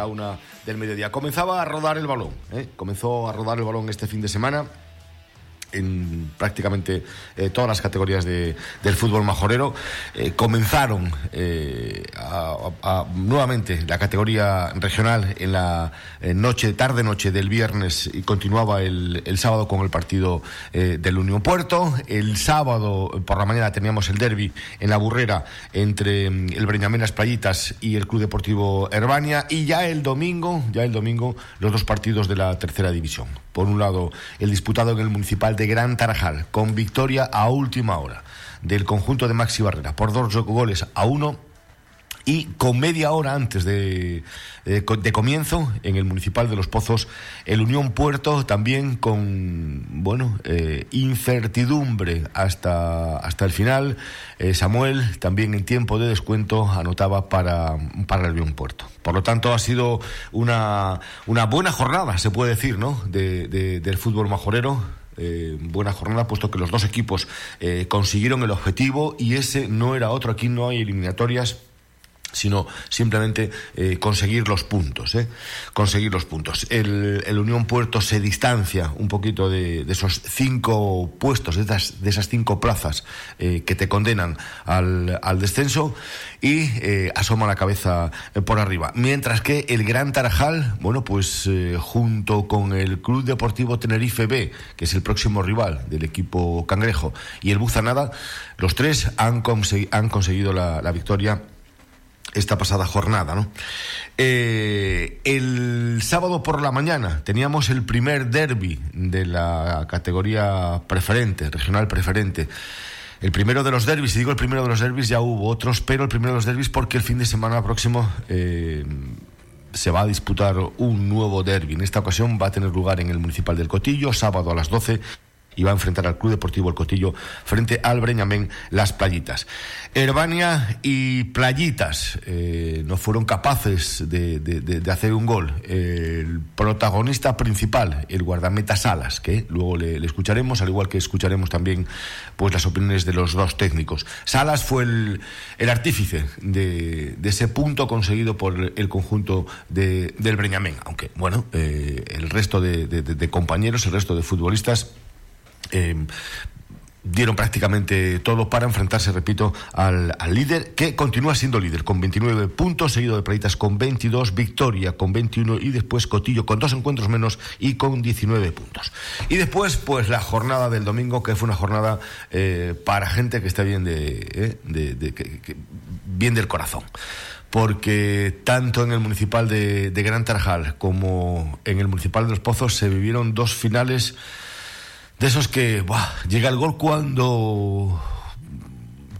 la una del mediodía. Comenzaba a rodar el balón, ¿eh? comenzó a rodar el balón este fin de semana en prácticamente eh, todas las categorías de, del fútbol majorero. Eh, comenzaron eh, nuevamente la categoría regional en la noche, tarde-noche del viernes y continuaba el, el sábado con el partido del Unión Puerto. El sábado por la mañana teníamos el derby en la burrera entre mm, el Breñamén Las Playitas y el Club Deportivo Herbania y ya el domingo, ya el domingo los dos partidos de la tercera división. Por un lado, el disputado en el municipal de Gran Tarajal, con victoria a última hora del conjunto de Maxi Barrera por dos goles a uno y con media hora antes de, eh, de, comienzo en el municipal de Los Pozos el Unión Puerto también con bueno eh, incertidumbre hasta hasta el final. Eh, Samuel también en tiempo de descuento anotaba para para el Unión Puerto. Por lo tanto ha sido una una buena jornada se puede decir no de, del fútbol majorero. Buena jornada, puesto que los dos equipos consiguieron el objetivo y ese no era otro. Aquí no hay eliminatorias sino simplemente eh, conseguir los puntos, ¿eh? conseguir los puntos. El, Unión Puerto se distancia un poquito de, esos cinco puestos, de esas, de esas cinco plazas eh, que te condenan al, al descenso y asoma la cabeza por arriba. Mientras que el Gran Tarajal, bueno, pues junto con el Club Deportivo Tenerife B, que es el próximo rival del equipo cangrejo, y el Buzanada, los tres han, han conseguido la victoria esta pasada jornada. ¿no? Eh, el sábado por la mañana teníamos el primer derby de la categoría preferente, regional preferente. El primero de los derbis, y digo el primero de los derbis, ya hubo otros, pero el primero de los derbis porque el fin de semana próximo eh, se va a disputar un nuevo derby. En esta ocasión va a tener lugar en el Municipal del Cotillo, sábado a las 12 y va a enfrentar al Club Deportivo El Cotillo frente al Breñamén Las Playitas. Herbania y Playitas eh, no fueron capaces de, hacer un gol. el protagonista principal, el guardameta Salas, que luego le, escucharemos, al igual que escucharemos también pues las opiniones de los dos técnicos. Salas fue el, artífice de, ese punto conseguido por el conjunto del Breñamén, aunque bueno, eh, el resto de compañeros, el resto de futbolistas eh, dieron prácticamente todo para enfrentarse, repito, al, líder, que continúa siendo líder con 29 puntos, seguido de Playitas con 22, Victoria con 21 y después Cotillo con dos encuentros menos y con 19 puntos. Y después, pues la jornada del domingo, que fue una jornada eh, para gente que está bien, de, eh, bien del corazón porque tanto en el municipal de, de Gran Tarajal como en el municipal de Los Pozos se vivieron dos finales de esos que llega el gol cuando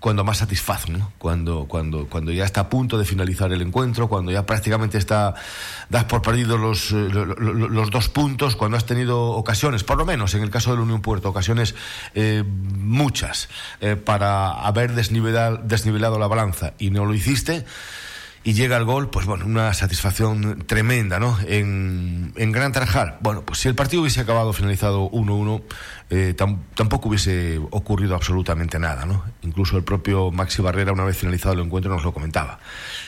cuando más satisface, ¿no? Cuando, cuando, cuando ya está a punto de finalizar el encuentro, cuando ya prácticamente está, das por perdido los, eh, los, dos puntos, cuando has tenido ocasiones, por lo menos en el caso del Unión Puerto, ocasiones eh, muchas eh, para haber desnivelado la balanza y no lo hiciste y llega el gol, pues bueno, una satisfacción tremenda, ¿no? En, en Gran Tarajal. Bueno, pues si el partido hubiese acabado finalizado 1-1, eh, tampoco hubiese ocurrido absolutamente nada, ¿no? Incluso el propio Maxi Barrera, una vez finalizado el encuentro, nos lo comentaba.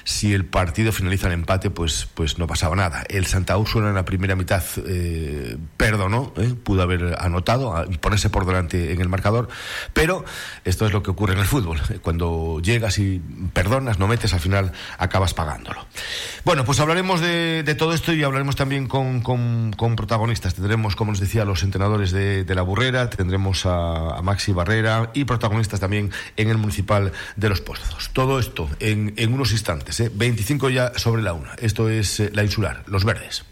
Si el partido finaliza en empate, pues, pues no pasaba nada. El Santa Úrsula en la primera mitad eh, perdonó, ¿eh? pudo haber anotado, ponerse por delante en el marcador, pero esto es lo que ocurre en el fútbol. Cuando llegas y perdonas, no metes, al final acabas pagándolo. Bueno, pues hablaremos de, todo esto y hablaremos también con, protagonistas. Tendremos, como os decía, los entrenadores de, la Burrera tendremos a, Maxi Barrera y protagonistas también en el municipal de Los Pozos. Todo esto en, unos instantes, ¿eh? 25 ya sobre la una. Esto es eh, la insular, Los Verdes.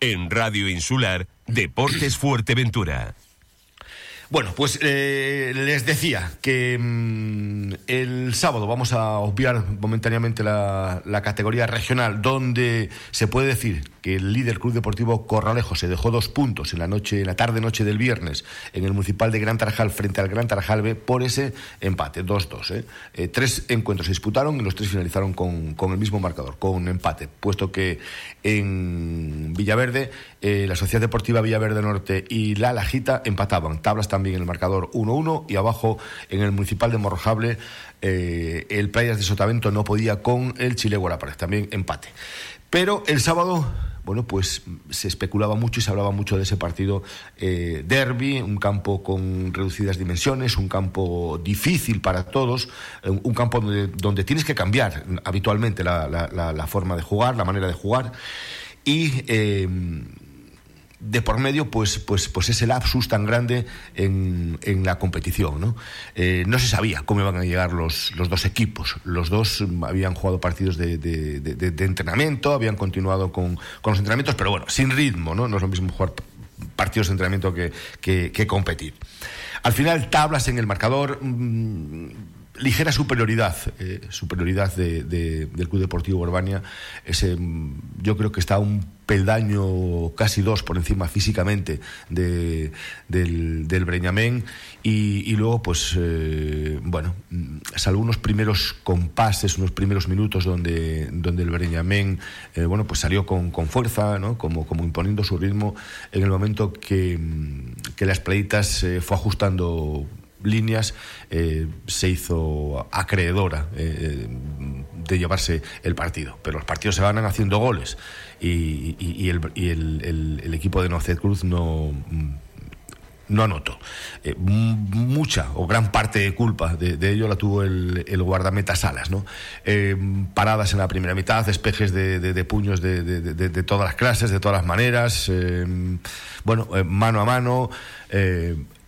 En Radio Insular, Deportes Fuerteventura. Bueno, pues eh, les decía que mm, el sábado vamos a obviar momentáneamente la, categoría regional, donde se puede decir que el líder Club Deportivo Corralejo se dejó dos puntos en la noche, en la tarde noche del viernes, en el municipal de Gran Tarajal frente al Gran Tarajal por ese empate, 2-2. ¿eh? Eh, tres encuentros se disputaron y los tres finalizaron con, con el mismo marcador, con empate, puesto que en Villaverde la Sociedad Deportiva Villaverde Norte y la Lajita empataban, tablas también también el marcador 1-1 y abajo en el municipal de Morrojable eh, el Playas de Sotavento no podía con el Chile Guarapare, también empate. Pero el sábado bueno, pues se especulaba mucho y se hablaba mucho de ese partido eh, derby, un campo con reducidas dimensiones, un campo difícil para todos, eh, un campo donde, tienes que cambiar habitualmente la, forma de jugar, la manera de jugar. Y de por medio pues, pues, pues ese lapsus tan grande en, en la competición. ¿no? Eh, no se sabía cómo iban a llegar los, los dos equipos. Los dos habían jugado partidos de, de, entrenamiento, habían continuado con, con, los entrenamientos, pero bueno, sin ritmo. No, no es lo mismo jugar partidos de entrenamiento que, que, competir. Al final, tablas en el marcador. Mm, ligera superioridad, eh, superioridad de, del Club Deportivo Urbania. Ese, yo creo que está un peldaño casi dos por encima físicamente de, del, del, Breñamén y, luego pues eh, bueno salvo unos primeros compases unos primeros minutos donde, donde el Breñamén eh, bueno pues salió con, con fuerza ¿no? como, como imponiendo su ritmo en el momento que, que las playitas fue ajustando líneas eh, se hizo acreedora eh, de llevarse el partido. Pero los partidos se van haciendo goles y, el, equipo de Nocet Cruz no no anotó. Eh, mucha o gran parte de culpa de, ello la tuvo el, guardameta Salas, paradas en la primera mitad, despejes de, puños de, todas las clases, de todas las maneras, bueno, mano a mano.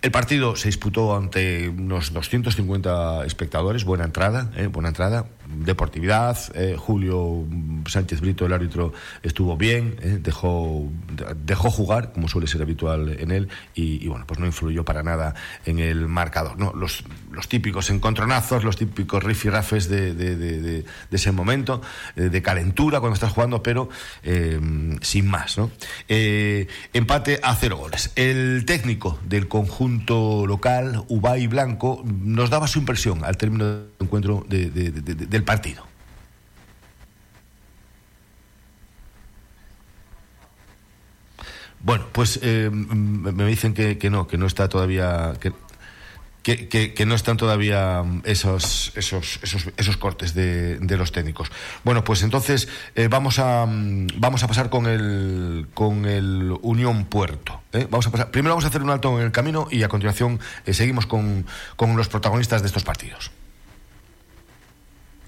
El partido se disputó ante unos 250 espectadores, buena entrada, eh, buena entrada, deportividad. Eh, Julio Sánchez Brito, el árbitro, estuvo bien, eh, dejó, dejó jugar, como suele ser habitual en él, y, bueno, pues no influyó para nada en el marcador. ¿no? Los, los típicos encontronazos, los típicos rifirrafes de, de, de, ese momento, de calentura cuando estás jugando, pero sin más. ¿no? empate a cero goles. El técnico del conjunto local, Ubay Blanco, nos daba su impresión al término del encuentro del partido. Bueno, pues eh, me dicen que, no, que no está todavía, que, no están todavía mm, esos, esos, esos, cortes de, los técnicos. Bueno, pues entonces eh, vamos, a, mm, vamos a pasar con el, con el Unión Puerto. ¿eh? Vamos a pasar, primero vamos a hacer un alto en el camino y a continuación seguimos con, con los protagonistas de estos partidos.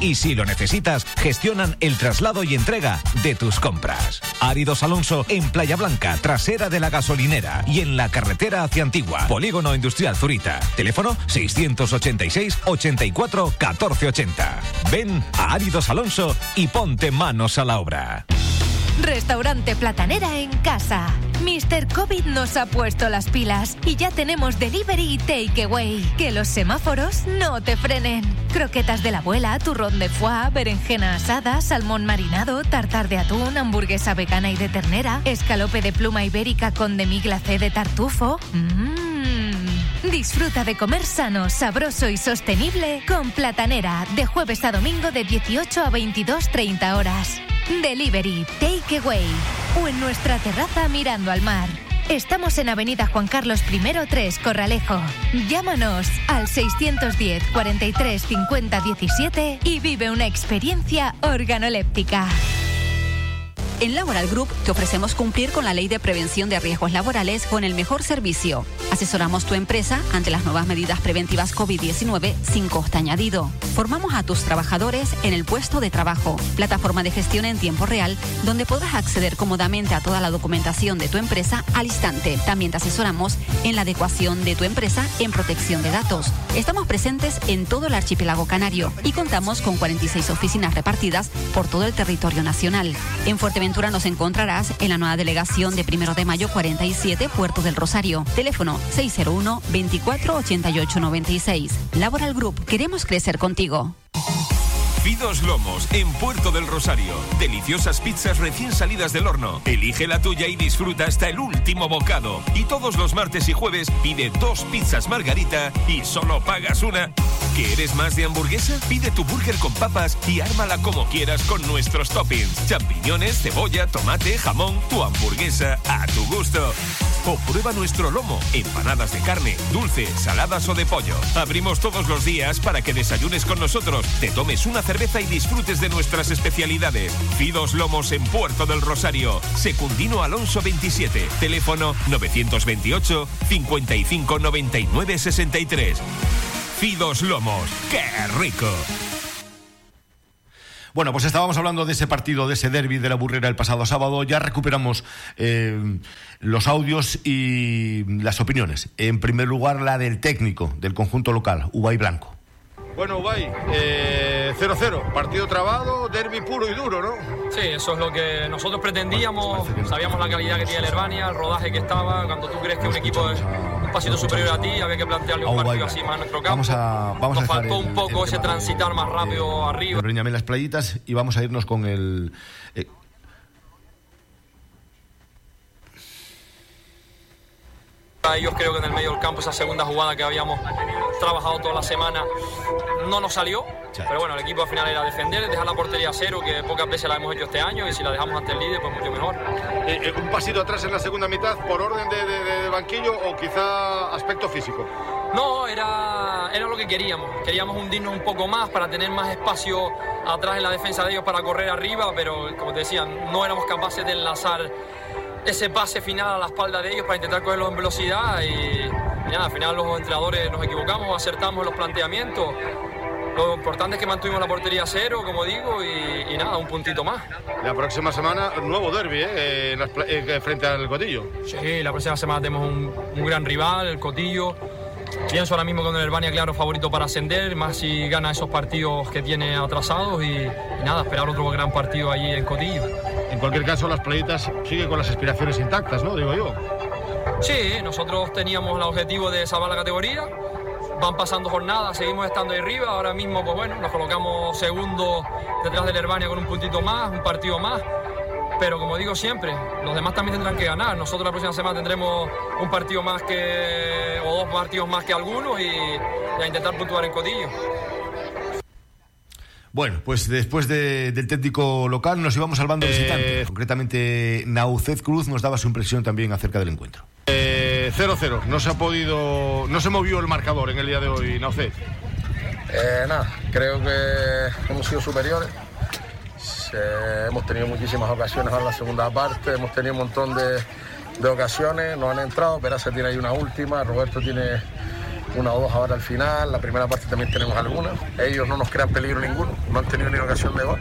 Y si lo necesitas, gestionan el traslado y entrega de tus compras. Áridos Alonso en Playa Blanca, trasera de la gasolinera y en la carretera hacia Antigua. Polígono Industrial Zurita. Teléfono 686 84 1480. Ven a Áridos Alonso y ponte manos a la obra. Restaurante Platanera en casa. Mr. COVID nos ha puesto las pilas y ya tenemos delivery y takeaway. Que los semáforos no te frenen. Croquetas de la abuela, turrón de foie, berenjena asada, salmón marinado, tartar de atún, hamburguesa vegana y de ternera, escalope de pluma ibérica con demi glacé de tartufo. Mmm Disfruta de comer sano, sabroso y sostenible con Platanera, de jueves a domingo de 18 a 22.30 horas. Delivery, take away o en nuestra terraza mirando al mar. Estamos en Avenida Juan Carlos I 3, Corralejo. Llámanos al 610 43 50 17 y vive una experiencia organoléptica. En Laboral Group te ofrecemos cumplir con la ley de prevención de riesgos laborales con el mejor servicio. Asesoramos tu empresa ante las nuevas medidas preventivas COVID-19 sin coste añadido. Formamos a tus trabajadores en el puesto de trabajo, plataforma de gestión en tiempo real, donde podrás acceder cómodamente a toda la documentación de tu empresa al instante. También te asesoramos en la adecuación de tu empresa en protección de datos. Estamos presentes en todo el archipiélago canario y contamos con 46 oficinas repartidas por todo el territorio nacional. En Fuerteventura nos encontrarás en la nueva delegación de Primero de Mayo 47, Puerto del Rosario. Teléfono 601 24 88 96. Laboral Group, queremos crecer contigo. Fidos Lomos, en Puerto del Rosario. Deliciosas pizzas recién salidas del horno. Elige la tuya y disfruta hasta el último bocado. Y todos los martes y jueves pide dos pizzas margarita y solo pagas una. ¿Que eres más de hamburguesa? Pide tu burger con papas y ármala como quieras con nuestros toppings. Champiñones, cebolla, tomate, jamón, tu hamburguesa a tu gusto. O prueba nuestro lomo, empanadas de carne, dulce, saladas o de pollo. Abrimos todos los días para que desayunes con nosotros, te tomes una cerveza y disfrutes de nuestras especialidades. Fidos Lomos en Puerto del Rosario. Secundino Alonso 27. Teléfono 928 55 99 63. Fidos Lomos. ¡Qué rico! Bueno, pues estábamos hablando de ese partido, de ese derby de la burrera el pasado sábado. Ya recuperamos eh, los audios y las opiniones. En primer lugar, la del técnico del conjunto local, Ubay Blanco. Bueno, Ubay, 0-0, eh, partido trabado, derby puro y duro, ¿no? Sí, eso es lo que nosotros pretendíamos, sabíamos la calidad que tenía el Herbania, el rodaje que estaba, cuando tú crees que un equipo es un pasito superior a ti, había que plantearle un partido así más en nuestro campo. Vamos a, vamos Nos faltó un poco ese transitar más rápido arriba. las playitas y vamos a irnos con el... Eh, ellos creo que en el medio del campo esa segunda jugada que habíamos trabajado toda la semana no nos salió. Pero bueno, el equipo al final era defender, dejar la portería a cero, que pocas veces la hemos hecho este año, y si la dejamos ante el líder, pues mucho mejor. Eh, eh, ¿Un pasito atrás en la segunda mitad por orden de, banquillo o quizá aspecto físico? No, era, era lo que queríamos. Queríamos hundirnos un poco más para tener más espacio atrás en la defensa de ellos para correr arriba, pero como te decía, no éramos capaces de enlazar ese pase final a la espalda de ellos para intentar cogerlos en velocidad y, nada, al final los entrenadores nos equivocamos, acertamos los planteamientos. Lo importante es que mantuvimos la portería cero, como digo, y, nada, un puntito más. La próxima semana, nuevo derby, ¿eh? eh frente al Cotillo. Sí, la próxima semana tenemos un, un gran rival, el Cotillo. Pienso ahora mismo con el Herbania claro favorito para ascender, más si gana esos partidos que tiene atrasados y, nada, esperar otro gran partido allí en Cotillo. En cualquier caso, las playitas siguen con las aspiraciones intactas, ¿no? Digo yo. Sí, nosotros teníamos el objetivo de salvar la categoría. Van pasando jornadas, seguimos estando ahí arriba. Ahora mismo, pues bueno, nos colocamos segundo detrás del Herbania con un puntito más, un partido más pero como digo siempre, los demás también tendrán que ganar. Nosotros la próxima semana tendremos un partido más que, o dos partidos más que algunos y, a intentar puntuar en Cotillo. Bueno, pues después del técnico local nos íbamos al bando visitante. Eh, Concretamente, Nauced Cruz nos daba su impresión también acerca del encuentro. 0-0, eh, no se ha podido, no se movió el marcador en el día de hoy, Nauced. Eh, nada, creo que hemos sido superiores hemos tenido muchísimas ocasiones en la segunda parte, hemos tenido un montón de, ocasiones, no han entrado, se tiene ahí una última, Roberto tiene una o dos ahora al final, la primera parte también tenemos algunas, ellos no nos crean peligro ninguno, no han tenido ni ocasión de gol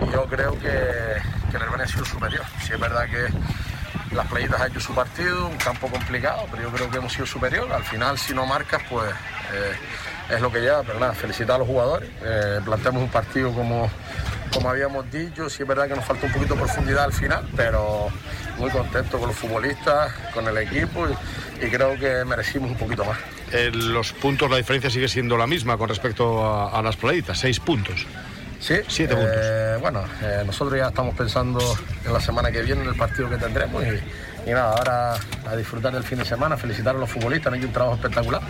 y yo creo que, que el ha sido superior, si es verdad que las playitas han hecho su partido, un campo complicado, pero yo creo que hemos sido superior, al final si no marcas pues eh, es lo que lleva, pero nada, felicitar a los jugadores, eh, planteamos un partido como como habíamos dicho, sí es verdad que nos falta un poquito de profundidad al final, pero muy contento con los futbolistas, con el equipo y, creo que merecimos un poquito más. los puntos, la diferencia sigue siendo la misma con respecto a, las playitas, seis puntos. Sí, siete puntos. Eh, bueno, eh, nosotros ya estamos pensando en la semana que viene en el partido que tendremos y, y nada, ahora a disfrutar del fin de semana, felicitar a los futbolistas, han hecho un trabajo espectacular.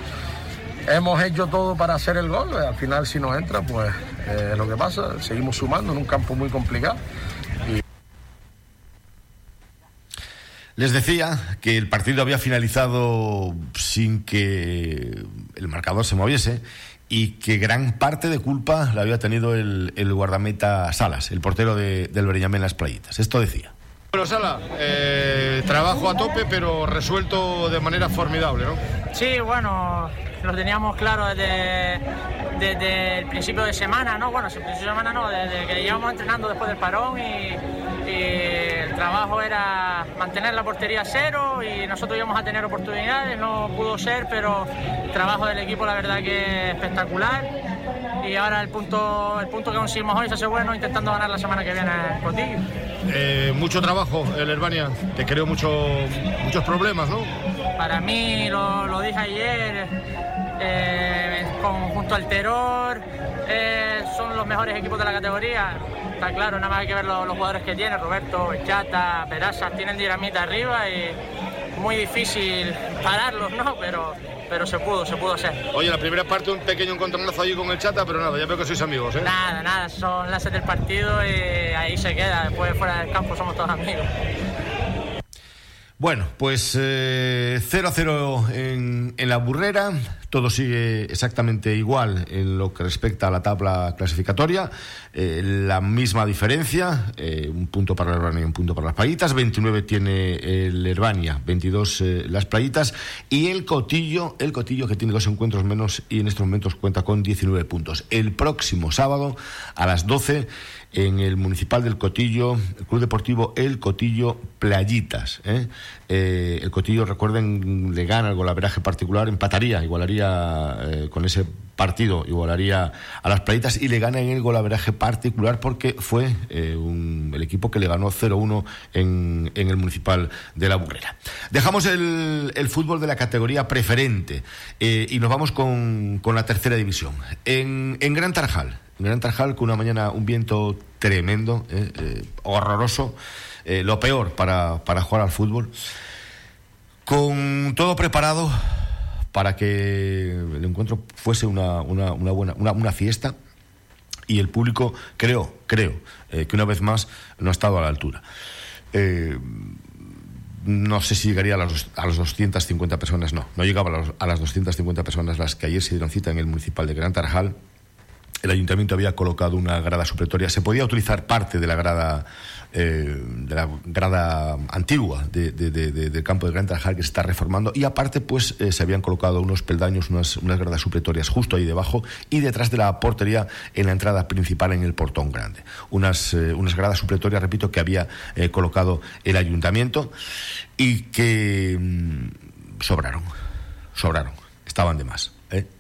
Hemos hecho todo para hacer el gol, al final si nos entra, pues eh, lo que pasa, seguimos sumando en un campo muy complicado. Les decía que el partido había finalizado sin que el marcador se moviese y que gran parte de culpa la había tenido el, guardameta Salas, el portero de, del Bereñamén en las playitas. Esto decía. Bueno, Sala, eh, trabajo a tope, pero resuelto de manera formidable, ¿no? Sí, bueno, lo teníamos claro desde, desde el principio de semana, ¿no? Bueno, el principio de semana no, desde que íbamos entrenando después del parón y, el trabajo era mantener la portería cero y nosotros íbamos a tener oportunidades, no pudo ser, pero el trabajo del equipo la verdad que es espectacular y ahora el punto, el punto que conseguimos hoy se hace bueno intentando ganar la semana que viene en Cotillo. Eh, mucho trabajo el Herbania, te creo mucho, muchos problemas, ¿no? Para mí, lo, dije ayer, eh, junto al Terror, eh, son los mejores equipos de la categoría. Está claro, nada más hay que ver los, jugadores que tiene, Roberto, Chata, Peraza, tienen dinamita arriba y muy difícil pararlos, ¿no? Pero pero se pudo, se pudo hacer. Oye, la primera parte un pequeño encontronazo allí con el Chata, pero nada, ya veo que sois amigos, ¿eh? Nada, nada, son las del partido y ahí se queda. Después fuera del campo somos todos amigos. Bueno, pues 0 eh, a 0 en, la burrera, todo sigue exactamente igual en lo que respecta a la tabla clasificatoria, eh, la misma diferencia, eh, un punto para el Herbania y un punto para las playitas, 29 tiene el Herbania, 22 las playitas. Y el Cotillo, el Cotillo que tiene dos encuentros menos y en estos momentos cuenta con 19 puntos. El próximo sábado a las 12 en el Municipal del Cotillo, el Club Deportivo El Cotillo Playitas. ¿eh? Eh, el Cotillo, recuerden, le gana el golaveraje particular, empataría, igualaría eh, con ese partido, igualaría a las Playitas y le gana en el golaveraje particular porque fue el equipo que le ganó 0-1 en, el Municipal de la Burrera. Dejamos el, fútbol de la categoría preferente y nos vamos con, la tercera división. En, Gran Tarajal, Gran Tarjal con una mañana un viento tremendo, eh, eh, horroroso, eh, lo peor para, para, jugar al fútbol, con todo preparado para que el encuentro fuese una, una, una buena una, fiesta y el público creo creo que una vez más no ha estado a la altura. no sé si llegaría a las, a las 250 personas, no, no llegaba a, a las 250 personas las que ayer se dieron cita en el municipal de Gran Tarajal el ayuntamiento había colocado una grada supletoria. Se podía utilizar parte de la grada, eh, de la grada antigua del campo de Gran Tarajal que se está reformando y aparte pues eh, se habían colocado unos peldaños, unas, unas gradas supletorias justo ahí debajo y detrás de la portería en la entrada principal en el portón grande. Unas, eh, unas gradas supletorias, repito, que había colocado el ayuntamiento y que mm, sobraron, sobraron, estaban de más,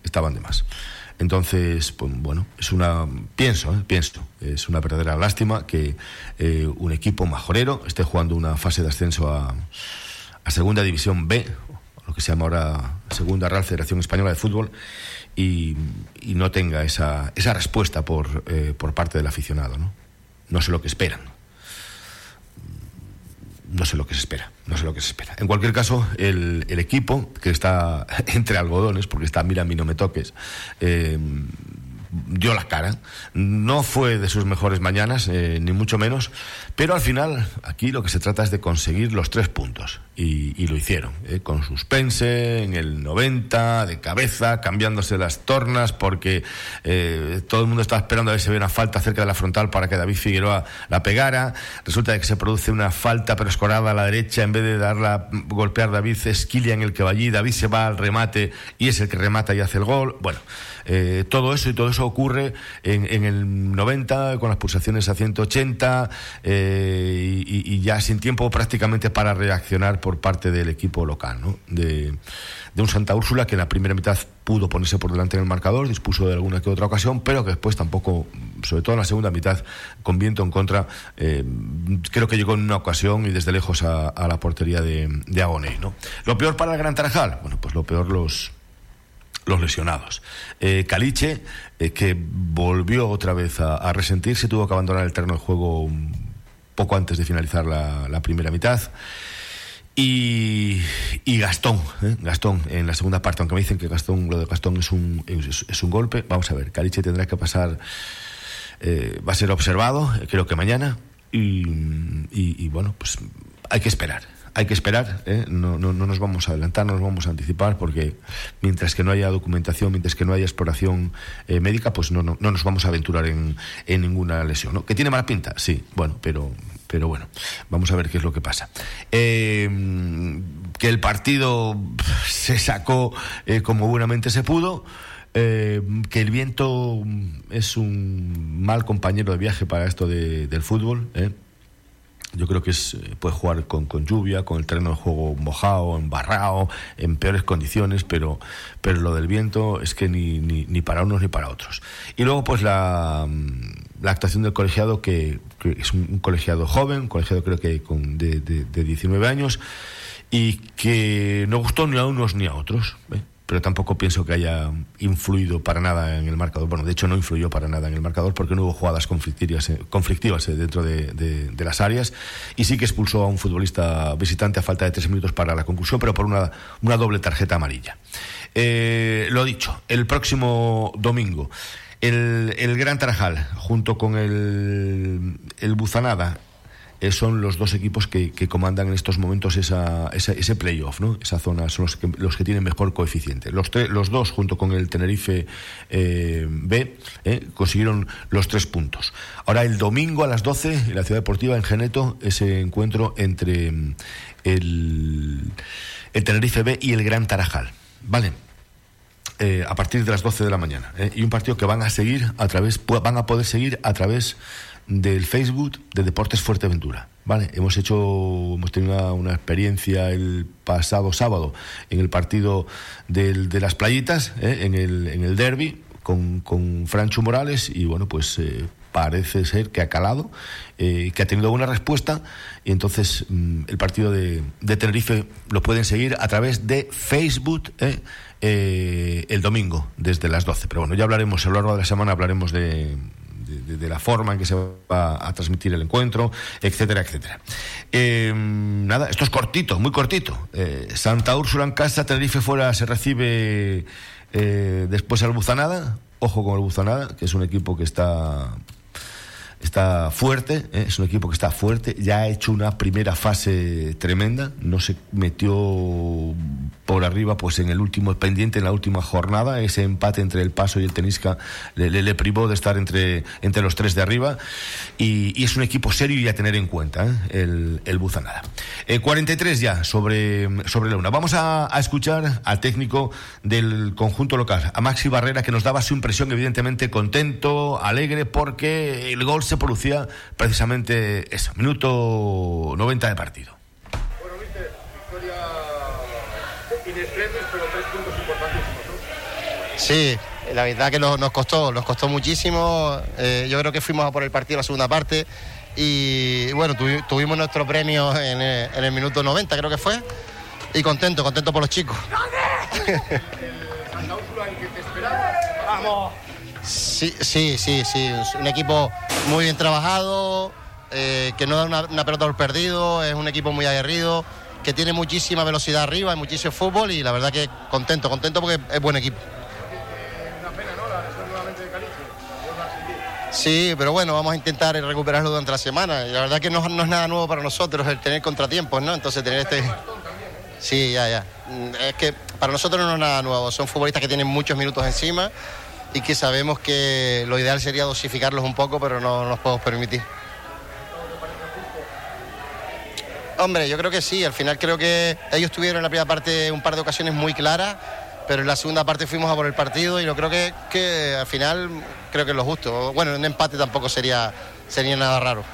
estaban de más. Entonces, pues, bueno, es una, pienso, ¿eh? pienso, es una verdadera lástima que eh, un equipo majorero esté jugando una fase de ascenso a, Segunda División B, lo que se llama ahora Segunda Real Federación Española de Fútbol, y, no tenga esa, esa respuesta por, eh, por parte del aficionado. No sé lo que esperan no sé lo que se espera, no sé lo que se espera. En cualquier caso, el, equipo, que está entre algodones, porque está mira, a mí no me toques, eh, dio la cara. No fue de sus mejores mañanas, eh, ni mucho menos, pero al final aquí lo que se trata es de conseguir los tres puntos. Y, lo hicieron, eh, con suspense en el 90, de cabeza, cambiándose las tornas, porque eh, todo el mundo estaba esperando a ver si había una falta cerca de la frontal para que David Figueroa la pegara. Resulta que se produce una falta, pero escorada a la derecha, en vez de darla, golpear David, es en el que va allí, David se va al remate y es el que remata y hace el gol. Bueno. Eh, todo eso y todo eso ocurre en, el 90 con las pulsaciones a 180 eh, y, ya sin tiempo prácticamente para reaccionar por parte del equipo local, ¿no? de, un Santa Úrsula que en la primera mitad pudo ponerse por delante en el marcador, dispuso de alguna que otra ocasión, pero que después tampoco, sobre todo en la segunda mitad, con viento en contra, eh, creo que llegó en una ocasión y desde lejos a, la portería de, de Agoney. ¿no? Lo peor para el Gran Tarajal, bueno, pues lo peor los los lesionados. Eh, Caliche, eh, que volvió otra vez a, resentirse, tuvo que abandonar el terreno de juego poco antes de finalizar la, primera mitad. Y, Gastón, ¿eh? Gastón en la segunda parte, aunque me dicen que Gastón, lo de Gastón es un, es, un golpe, vamos a ver, Caliche tendrá que pasar, va a ser observado, creo que mañana, y, y bueno, pues hay que esperar hay que esperar, ¿eh? no, no, no, nos vamos a adelantar, no nos vamos a anticipar, porque mientras que no haya documentación, mientras que no haya exploración eh, médica, pues no, no, no, nos vamos a aventurar en, en ninguna lesión. ¿no? ¿Que tiene mala pinta? Sí, bueno, pero, pero bueno, vamos a ver qué es lo que pasa. Eh, que el partido se sacó eh, como buenamente se pudo. Eh, que el viento es un mal compañero de viaje para esto de, del fútbol. ¿eh? Yo creo que es, eh, puede jugar con, con, lluvia, con el terreno de juego mojado, embarrado, en peores condiciones, pero, pero lo del viento es que ni, ni, para unos ni para otros. Y luego, pues la, la actuación del colegiado, que, es un, colegiado joven, un colegiado creo que con, de, de, de 19 años, y que no gustó ni a unos ni a otros. ¿eh? Pero tampoco pienso que haya influido para nada en el marcador. Bueno, de hecho no influyó para nada en el marcador porque no hubo jugadas conflictivas, conflictivas dentro de, de, de, las áreas y sí que expulsó a un futbolista visitante a falta de tres minutos para la conclusión, pero por una, una doble tarjeta amarilla. Eh, lo dicho, el próximo domingo. El, el Gran Tarajal, junto con el, el Buzanada eh, son los dos equipos que, comandan en estos momentos esa, esa, ese playoff, ¿no? Esa zona son los que, los que tienen mejor coeficiente. Los, dos, junto con el Tenerife eh, B, eh, consiguieron los tres puntos. Ahora, el domingo a las 12, en la Ciudad Deportiva, en Geneto, ese encuentro entre el, el Tenerife B y el Gran Tarajal. ¿Vale? A partir de las 12 de la mañana. Y un partido que van a seguir a través, van a poder seguir a través del Facebook de Deportes Fuerteventura. Vale, hemos hecho, hemos tenido una, experiencia el pasado sábado en el partido del, de las playitas, ¿eh? en, el, en el derby, con, con Francho Morales, y bueno, pues eh, parece ser que ha calado, eh, que ha tenido buena respuesta, y entonces mm, el partido de, de, Tenerife lo pueden seguir a través de Facebook eh, eh, el domingo, desde las 12. Pero bueno, ya hablaremos, a lo largo de la semana hablaremos de, de, la forma en que se va a transmitir el encuentro, etcétera, etcétera. Eh, nada, esto es cortito, muy cortito. Eh, Santa Úrsula en casa, Tenerife fuera, se recibe eh, después al Buzanada. Ojo con el Buzanada, que es un equipo que está está fuerte, ¿eh? es un equipo que está fuerte, ya ha hecho una primera fase tremenda, no se metió por arriba pues en el último pendiente, en la última jornada, ese empate entre el Paso y el Tenisca le, privó de estar entre, entre los tres de arriba y, y, es un equipo serio y a tener en cuenta ¿eh? el, el Buzanada. Eh, 43 ya sobre, sobre la una. Vamos a, a escuchar al técnico del conjunto local, a Maxi Barrera, que nos daba su impresión evidentemente contento, alegre, porque el gol se producía precisamente eso, minuto 90 de partido. Bueno, viste, victoria inexprentes, pero tres puntos importantísimos, ¿no? Sí, la verdad que nos, nos costó, nos costó muchísimo. Eh, yo creo que fuimos a por el partido la segunda parte y bueno, tuvi, tuvimos nuestro premio en el, en el, minuto 90, creo que fue. Y contento, contento por los chicos. Vamos. Sí, sí, sí, sí. Un equipo muy bien trabajado, eh, que no da una, una, pelota por perdido, es un equipo muy aguerrido, que tiene muchísima velocidad arriba, hay muchísimo fútbol y la verdad que contento, contento porque es buen equipo. Sí, pero bueno, vamos a intentar recuperarlo durante la semana. La verdad que no, no, es nada nuevo para nosotros el tener contratiempos, ¿no? Entonces tener este... Sí, ya, ya. Es que para nosotros no es nada nuevo. Son futbolistas que tienen muchos minutos encima y que sabemos que lo ideal sería dosificarlos un poco, pero no nos podemos permitir. Hombre, yo creo que sí, al final creo que ellos tuvieron en la primera parte un par de ocasiones muy claras, pero en la segunda parte fuimos a por el partido y yo creo que, que al final creo que es lo justo. Bueno, un empate tampoco sería, sería nada raro.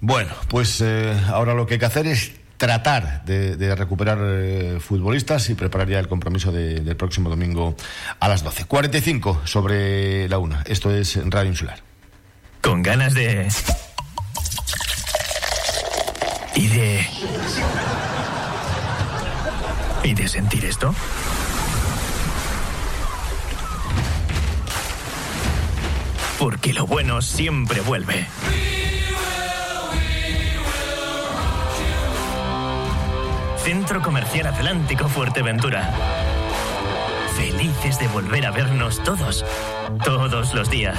Bueno, pues eh, ahora lo que hay que hacer es tratar de, de recuperar eh, futbolistas y preparar ya el compromiso de, del próximo domingo a las 12. 45 sobre la 1. Esto es Radio Insular. Con ganas de... Y de... ¿Y de sentir esto? Porque lo bueno siempre vuelve. Centro Comercial Atlántico Fuerteventura. Felices de volver a vernos todos, todos los días.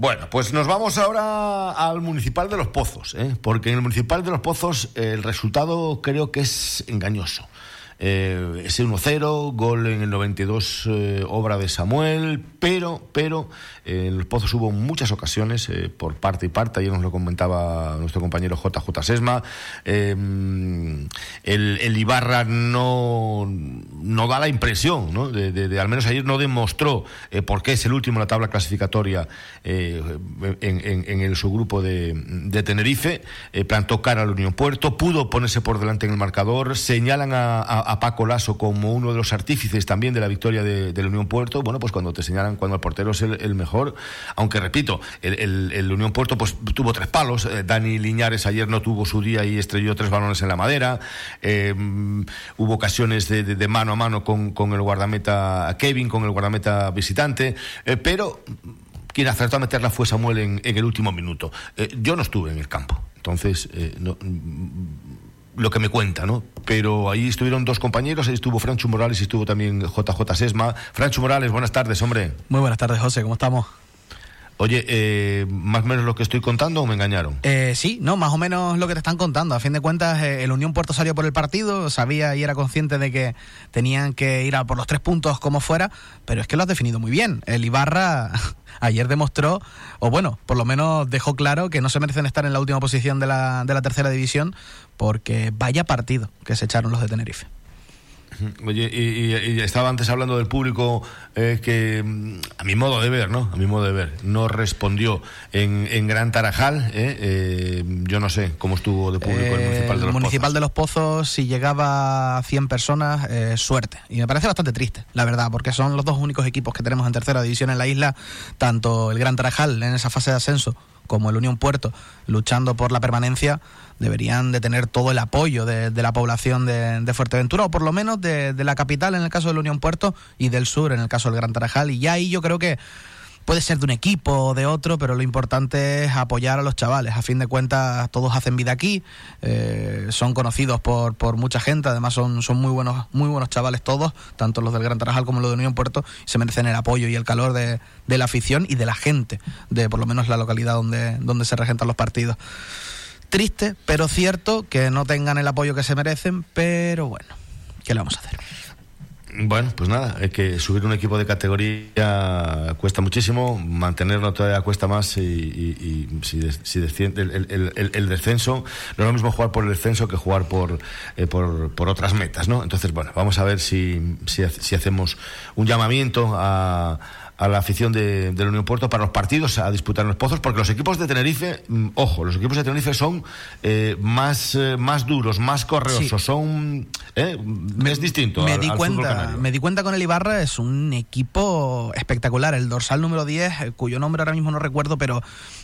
Bueno, pues nos vamos ahora al Municipal de los Pozos, ¿eh? porque en el Municipal de los Pozos el resultado creo que es engañoso. Eh, ese 1-0, gol en el 92, eh, obra de Samuel, pero, pero eh, en los Pozos hubo muchas ocasiones eh, por parte y parte, ayer nos lo comentaba nuestro compañero JJ Sesma, eh, el, el Ibarra no, no da la impresión, ¿no? De, al menos ayer no demostró por qué es el último en la tabla clasificatoria en, en- en el subgrupo de, de Tenerife, plantó cara al Unión Puerto, pudo ponerse por delante en el marcador, señalan a- a Paco Lasso como uno de los artífices también de la victoria de, del Unión Puerto, bueno, pues cuando te señalan cuando el portero es el, mejor, aunque repito, el, Unión Puerto pues tuvo tres palos, eh, Dani Liñares ayer no tuvo su día y estrelló tres balones en la madera, eh, mm, hubo ocasiones de, mano a mano con, con el guardameta Kevin, con el guardameta visitante, eh, pero quien acertó a meterla fue Samuel en, en el último minuto. Yo no estuve en el campo, entonces no- mm, lo que me cuenta, ¿no? Pero ahí estuvieron dos compañeros, ahí estuvo Francho Morales y estuvo también JJ Sesma. Francho Morales, buenas tardes, hombre. Muy buenas tardes, José, ¿cómo estamos? Oye, eh, ¿más o menos lo que estoy contando o me engañaron? Eh, sí, no, más o menos lo que te están contando. A fin de cuentas, eh, el Unión Puerto salió por el partido, sabía y era consciente de que tenían que ir a por los tres puntos como fuera, pero es que lo has definido muy bien. El Ibarra ayer demostró, o bueno, por lo menos dejó claro que no se merecen estar en la última posición de la, de la tercera división, porque vaya partido que se echaron los de Tenerife. Oye, y, y- y estaba antes hablando del público eh, que, mm, a mi modo de ver, ¿no? A mi modo de ver, no respondió en, en Gran Tarajal. ¿eh? Eh, yo no sé cómo estuvo de público el Eh, Municipal de los Municipal de los Pozos, si llegaba a 100 personas, eh, suerte. Y me parece bastante triste, la verdad, porque son los dos únicos equipos que tenemos en tercera división en la isla, tanto el Gran Tarajal en esa fase de ascenso como el Unión Puerto luchando por la permanencia, deberían de tener todo el apoyo de, de la población de, de Fuerteventura, o por lo menos de, de la capital en el caso del Unión Puerto y del sur en el caso del Gran Tarajal. Y ya ahí yo creo que puede ser de un equipo o de otro, pero lo importante es apoyar a los chavales. A fin de cuentas, todos hacen vida aquí, eh, son conocidos por, por mucha gente, además son, son muy buenos, muy buenos chavales todos, tanto los del Gran Tarajal como los de Unión Puerto, y se merecen el apoyo y el calor de, de la afición y de la gente, de por lo menos la localidad donde, donde se regentan los partidos. Triste, pero cierto que no tengan el apoyo que se merecen, pero bueno, ¿qué le vamos a hacer? Bueno, pues nada, es que subir un equipo de categoría cuesta muchísimo, mantenerlo todavía cuesta más y, si, des- si desciende el, descenso, no es lo mismo jugar por el descenso que jugar por, eh, por, otras metas, ¿no? Entonces, bueno, vamos a ver si, si hacemos un llamamiento a a la afición de, de la Unión Puerto para los partidos a disputar en los pozos, porque los equipos de Tenerife, mm, ojo, los equipos de Tenerife son eh, más, eh, más duros, más correosos, Sí. son... eh, es distinto. me al- di al cuenta me di cuenta con el Ibarra es un equipo espectacular el dorsal número 10 eh, cuyo nombre ahora mismo no recuerdo pero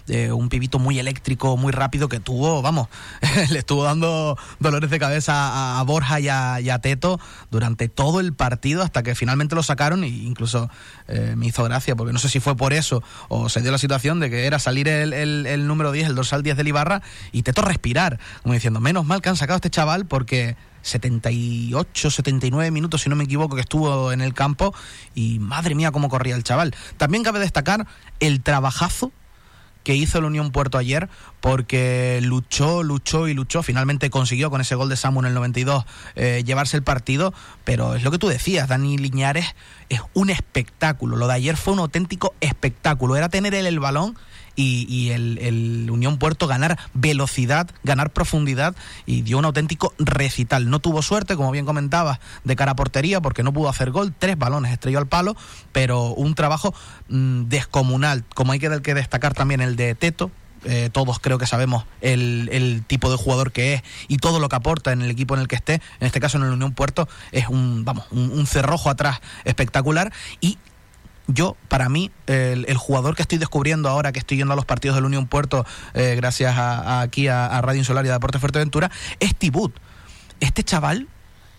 eh, un pibito muy eléctrico muy rápido que tuvo vamos le estuvo dando dolores de cabeza a, Borja y a, y a Teto durante todo el partido hasta que finalmente lo sacaron e incluso eh, me hizo gracia porque no sé si fue por eso o se dio la situación de que era salir el, el- el número 10 el dorsal 10 del Ibarra y Teto respirar como diciendo menos mal que han sacado a este chaval porque 78, 79 minutos, si no me equivoco, que estuvo en el campo y madre mía cómo corría el chaval. También cabe destacar el trabajazo que hizo el Unión Puerto ayer porque luchó, luchó y luchó. Finalmente consiguió con ese gol de Samu en el 92 eh, llevarse el partido, pero es lo que tú decías, Dani Liñares es un espectáculo. Lo de ayer fue un auténtico espectáculo. Era tener él el balón y, el, el Unión Puerto ganar velocidad, ganar profundidad y dio un auténtico recital. No tuvo suerte, como bien comentabas, de cara a portería porque no pudo hacer gol, tres balones estrelló al palo, pero un trabajo mm, descomunal, como hay que, que destacar también el de Teto, eh, todos creo que sabemos el, el, tipo de jugador que es y todo lo que aporta en el equipo en el que esté, en este caso en el Unión Puerto, es un, vamos, un, un cerrojo atrás espectacular. Y yo, para mí, el, el, jugador que estoy descubriendo ahora que estoy yendo a los partidos del Unión Puerto, eh, gracias a, aquí a, a, Radio Insular y a Deportes Fuerteventura, es Tibut. Este chaval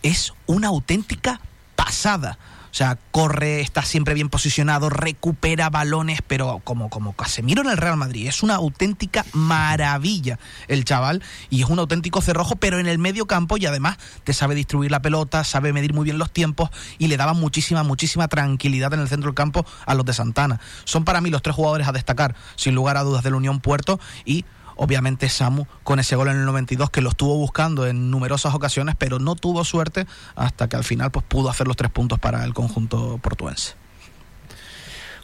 es una auténtica pasada. O sea, corre, está siempre bien posicionado, recupera balones, pero como, como Casemiro en el Real Madrid. Es una auténtica maravilla el chaval y es un auténtico cerrojo, pero en el medio campo y además te sabe distribuir la pelota, sabe medir muy bien los tiempos y le daba muchísima, muchísima tranquilidad en el centro del campo a los de Santana. Son para mí los tres jugadores a destacar, sin lugar a dudas, del Unión Puerto y obviamente Samu con ese gol en el 92 que lo estuvo buscando en numerosas ocasiones, pero no tuvo suerte hasta que al final pues pudo hacer los tres puntos para el conjunto portuense.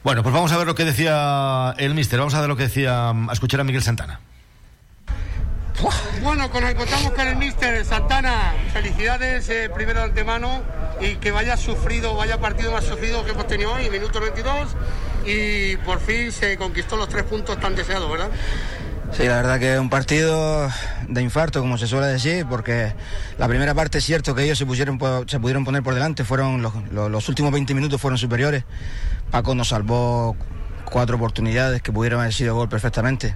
Bueno, pues vamos a ver lo que decía el mister, vamos a ver lo que decía, a escuchar a Miguel Santana. Bueno, con el, contamos con el mister Santana. Felicidades eh, primero de antemano y que vaya sufrido, vaya partido más sufrido que hemos tenido hoy, minuto 22. Y por fin se conquistó los tres puntos tan deseados, ¿verdad? Sí, la verdad que es un partido de infarto, como se suele decir, porque la primera parte es cierto que ellos se, pusieron, se pudieron poner por delante, fueron los, últimos 20 minutos fueron superiores. Paco nos salvó cuatro oportunidades que pudieron haber sido gol perfectamente.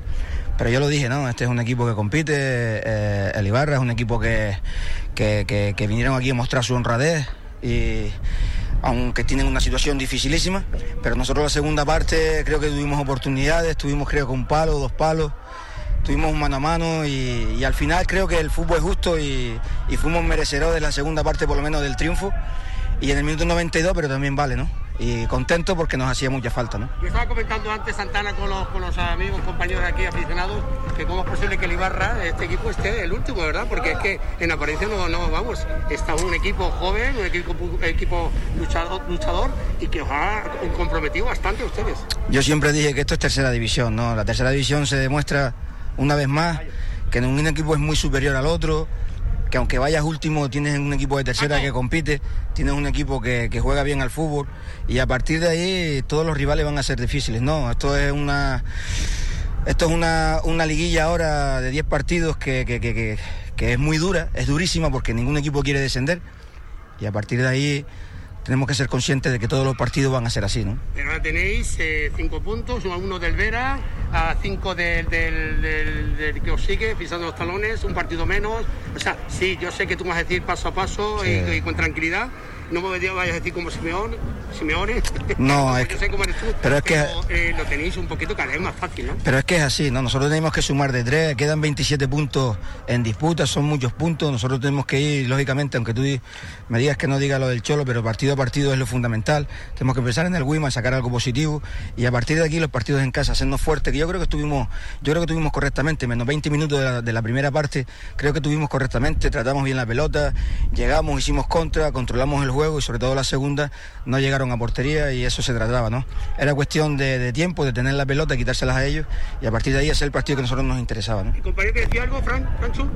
Pero yo lo dije, ¿no? Este es un equipo que compite, eh, el Ibarra es un equipo que, que vinieron aquí a mostrar su honradez y aunque tienen una situación dificilísima, pero nosotros la segunda parte creo que tuvimos oportunidades, tuvimos creo que un palo, dos palos, tuvimos un mano a mano y, y al final creo que el fútbol es justo y, y fuimos merecedores de la segunda parte por lo menos del triunfo y en el minuto 92 pero también vale, ¿no? Y contento porque nos hacía mucha falta, ¿no? Yo estaba comentando antes Santana con los, con los amigos, compañeros aquí aficionados, que cómo es posible que el Ibarra, este equipo, esté el último, ¿verdad? Porque es que en apariencia no, no vamos, está un equipo joven, un equipo, un equipo luchador, luchador y que os ha comprometido bastante a ustedes. Yo siempre dije que esto es tercera división, ¿no? La tercera división se demuestra una vez más que un equipo es muy superior al otro, que aunque vayas último tienes un equipo de tercera que compite, tienes un equipo que, que, juega bien al fútbol y a partir de ahí todos los rivales van a ser difíciles. No, esto es una esto es una, una liguilla ahora de 10 partidos que, que, que, que es muy dura, es durísima porque ningún equipo quiere descender y a partir de ahí tenemos que ser conscientes de que todos los partidos van a ser así, ¿no? Ahora tenéis eh, cinco puntos, uno del Vera, a cinco del, del, del, del, que os sigue, pisando los talones, un partido menos. O sea, sí, yo sé que tú vas a decir paso a paso sí. y, y, con tranquilidad. No me vayas a decir como Simeón, Simeone. No, es yo sé cómo eres tú, pero es que eh, lo tenéis un poquito cada vez más fácil, ¿no? Pero es que es así, ¿no? Nosotros tenemos que sumar de tres, quedan 27 puntos en disputa, son muchos puntos. Nosotros tenemos que ir, lógicamente, aunque tú me digas que no diga lo del Cholo, pero partido a partido es lo fundamental. Tenemos que pensar en el Wima, sacar algo positivo y a partir de aquí los partidos en casa, hacernos fuertes, que yo creo que estuvimos, yo creo que tuvimos correctamente, menos 20 minutos de la, de la primera parte, creo que tuvimos correctamente, tratamos bien la pelota, llegamos, hicimos contra, controlamos el juego y sobre todo la segunda no llegaron a portería y eso se trataba, ¿no? Era cuestión de, de tiempo, de tener la pelota, quitárselas a ellos y a partir de ahí hacer el partido que a nosotros nos interesaba, ¿no? ¿Y compañero te decía algo, Fran, Franchu?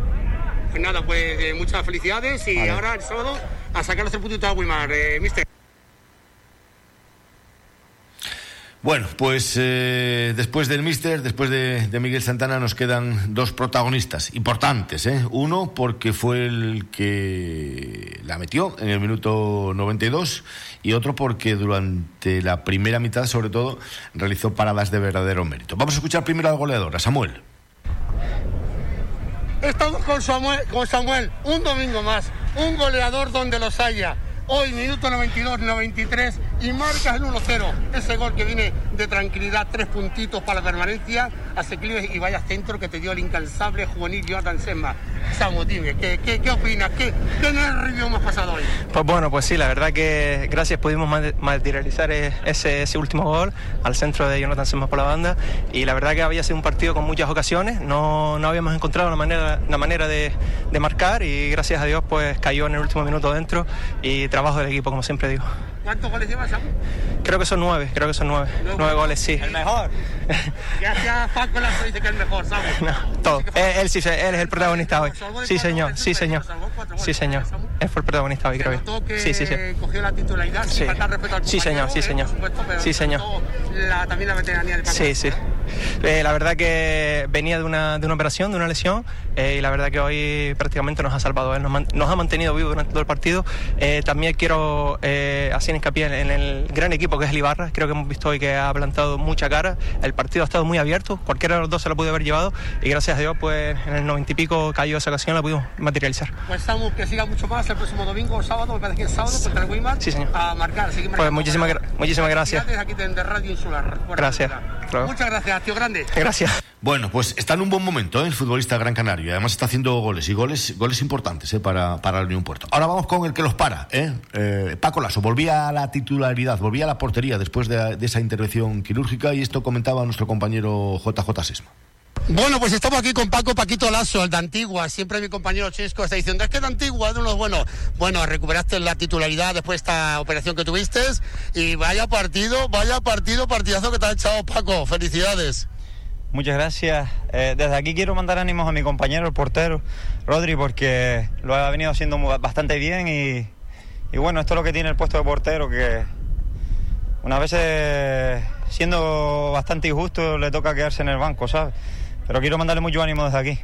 Pues nada, pues eh, muchas felicidades y vale. ahora el sábado a sacar los tres puntitos a Wilmar, eh, mister. Bueno, pues eh, después del Mister, después de, de, Miguel Santana, nos quedan dos protagonistas importantes. ¿eh? Uno, porque fue el que la metió en el minuto 92, y otro, porque durante la primera mitad, sobre todo, realizó paradas de verdadero mérito. Vamos a escuchar primero al goleador, a Samuel. Estamos con Samuel, con Samuel, un domingo más, un goleador donde los haya. Hoy, minuto 92, 93, y marcas el 1-0. Ese gol que viene de tranquilidad, tres puntitos para la permanencia, asequible y vaya centro que te dio el incansable juvenil Jordan Semba. Samu, dime, ¿qué, qué, qué opinas? ¿Qué, ¿Qué nervio hemos pasado hoy? Pues bueno, pues sí, la verdad que gracias pudimos materializar ese, ese último gol al centro de Jonathan Semba por la banda y la verdad que había sido un partido con muchas ocasiones, no, no habíamos encontrado una manera, una manera de, de marcar y gracias a Dios pues cayó en el último minuto dentro y trabajo del equipo, como siempre digo. ¿Cuántos goles llevas, Creo que son nueve, creo que son nueve. Nueve, nueve goles, sí. El mejor. Gracias, Paco Lazo dice que es el mejor, Samu. No, todo. Él, él, sí, él es el protagonista hoy. Sí, señor, sí, señor. Sí, señor. Él fue el protagonista hoy, creo yo. Sí, sí, sí. cogió la titularidad sí. respeto al Sí, señor, sí, señor. Sí, señor. La, también la veteranía del. Sí, sí. Eh, la verdad que venía de una, de una operación, de una lesión, eh, y la verdad que hoy prácticamente nos ha salvado. Él nos, nos, ha mantenido vivo durante todo el partido. Eh, también quiero eh, hacer hincapié en, en, el gran equipo que es el Ibarra. Creo que hemos visto hoy que ha plantado mucha cara. El partido ha estado muy abierto. Cualquiera de los dos se lo pudo haber llevado. Y gracias a Dios, pues en el noventa y pico cayó esa ocasión, la pudimos materializar. Pues estamos que siga mucho más el próximo domingo o sábado, me parece que es sábado, contra el Weimar. Sí, señor. A marcar. Así que pues muchísimas, gra muchísimas gracias. Aquí de Radio Insular. Gracias. Muchas gracias, tío grande. Gracias. Bueno, pues está en un buen momento ¿eh? el futbolista Gran Canario. Además está haciendo goles y goles, goles importantes ¿eh? para, para el Unión Puerto. Ahora vamos con el que los para. ¿eh? Eh, Paco Lasso volvía a la titularidad, volvía a la portería después de, de esa intervención quirúrgica y esto comentaba nuestro compañero JJ Sesma. Bueno, pues estamos aquí con Paco Paquito Lasso, el de Antigua. Siempre mi compañero Chesco está diciendo, es que de Antigua de unos buenos. Bueno, recuperaste la titularidad después de esta operación que tuviste y vaya partido, vaya partido, partidazo que te ha echado Paco. Felicidades. Muchas gracias. Eh, desde aquí quiero mandar ánimos a mi compañero, el portero, Rodri, porque lo ha venido haciendo bastante bien y, y bueno, esto es lo que tiene el puesto de portero, que unas veces siendo bastante injusto le toca quedarse en el banco, ¿sabes? Pero quiero mandarle mucho ánimo desde aquí.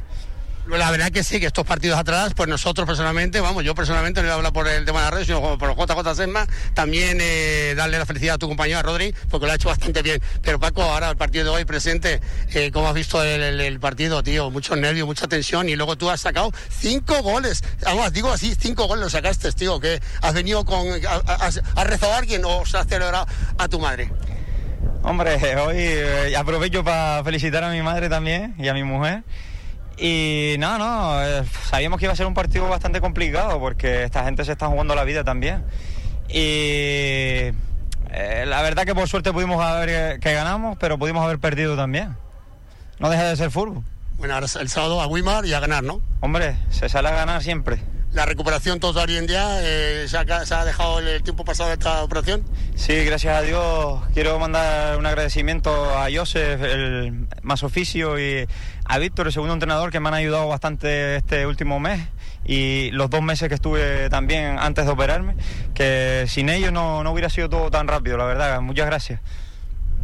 La verdad que sí, que estos partidos atrás, pues nosotros personalmente, vamos, yo personalmente no voy a hablar por el tema de la red, sino por JJ Sesma, también eh, darle la felicidad a tu compañero, a Rodri, porque lo ha hecho bastante bien. Pero Paco, ahora el partido de hoy presente, eh, ¿cómo has visto el, partido, tío? Muchos nervios, mucha tensión, y luego tú has sacado cinco goles. Vamos, digo así, cinco goles lo sacaste, tío, que has venido con... ¿Has, has rezado a alguien o se has celebrado a tu madre? Hombre, hoy eh, aprovecho para felicitar a mi madre también y a mi mujer. Y no, no, eh, sabíamos que iba a ser un partido bastante complicado porque esta gente se está jugando la vida también. Y eh, la verdad que por suerte pudimos haber que ganamos, pero pudimos haber perdido también. No deja de ser fútbol. Bueno, ahora el sábado a Wimar y a ganar, ¿no? Hombre, se sale a ganar siempre. ¿La recuperación todo bien ya? Eh, ¿se, ha, ¿se, ha, dejado el tiempo pasado de esta operación? Sí, gracias a Dios. Quiero mandar un agradecimiento a Joseph, el más oficio, y a Víctor, el segundo entrenador, que me han ayudado bastante este último mes y los dos meses que estuve también antes de operarme, que sin ellos no, no hubiera sido todo tan rápido, la verdad. Muchas gracias.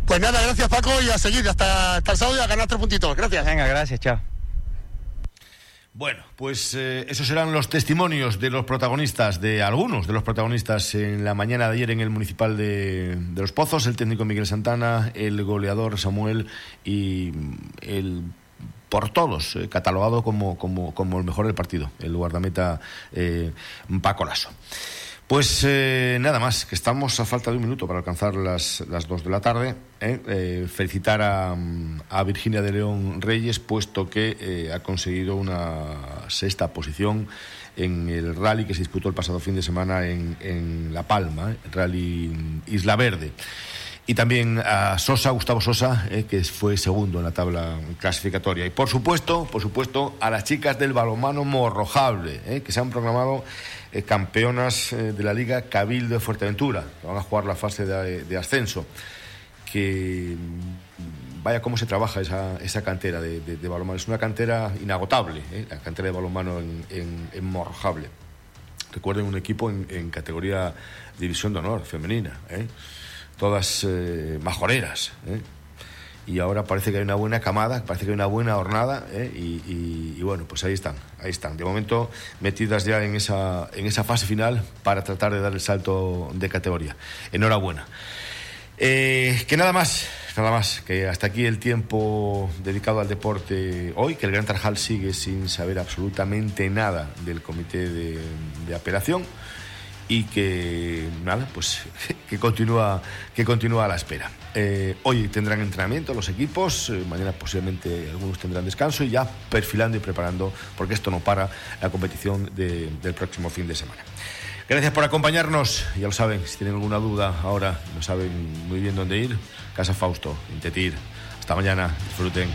Pues nada, gracias Paco y a seguir hasta, hasta el sábado y a ganar tres puntitos. Gracias. Venga, gracias, chao. Bueno, pues eh, esos serán los testimonios de los protagonistas, de algunos de los protagonistas en la mañana de ayer en el municipal de, de Los Pozos, el técnico Miguel Santana, el goleador Samuel y el por todos eh, catalogado como, como, como, el mejor del partido, el guardameta eh, Paco Lasso. Pues eh, nada más, que estamos a falta de un minuto para alcanzar las, las dos de la tarde. ¿eh? Eh, felicitar a, a, Virginia de León Reyes, puesto que ha conseguido una sexta posición en el rally que se disputó el pasado fin de semana en, en La Palma, el rally Isla Verde. Y también a Sosa, Gustavo Sosa, que fue segundo en la tabla clasificatoria. Y por supuesto, por supuesto, a las chicas del balonmano morrojable, que se han programado eh, campeonas eh, de la Liga Cabildo de Fuerteventura, que van a jugar la fase de, ascenso. Que mm, vaya cómo se trabaja esa, cantera de, de, balonmano. Es una cantera inagotable, ¿eh? la cantera de balonmano en, en, en. Recuerden un equipo en, categoría División de Honor, femenina, ¿eh? todas majoreras y ahora parece que hay una buena camada, parece que hay una buena hornada ¿eh? y, bueno, pues ahí están, ahí están. De momento metidas ya en esa, en esa fase final para tratar de dar el salto de categoría. Enhorabuena. Eh, que nada más, nada más, que hasta aquí el tiempo dedicado al deporte hoy, que el Gran Tarjal sigue sin saber absolutamente nada del comité de apelación y que nada, pues que continúa, que continúa a la espera. Eh, hoy tendrán entrenamiento los equipos, eh, mañana posiblemente algunos tendrán descanso y ya perfilando y preparando, porque esto no para la competición de, del próximo fin de semana. Gracias por acompañarnos, ya lo saben, si tienen alguna duda ahora, no saben muy bien dónde ir, Casa Fausto, Intetir. Hasta mañana, disfruten.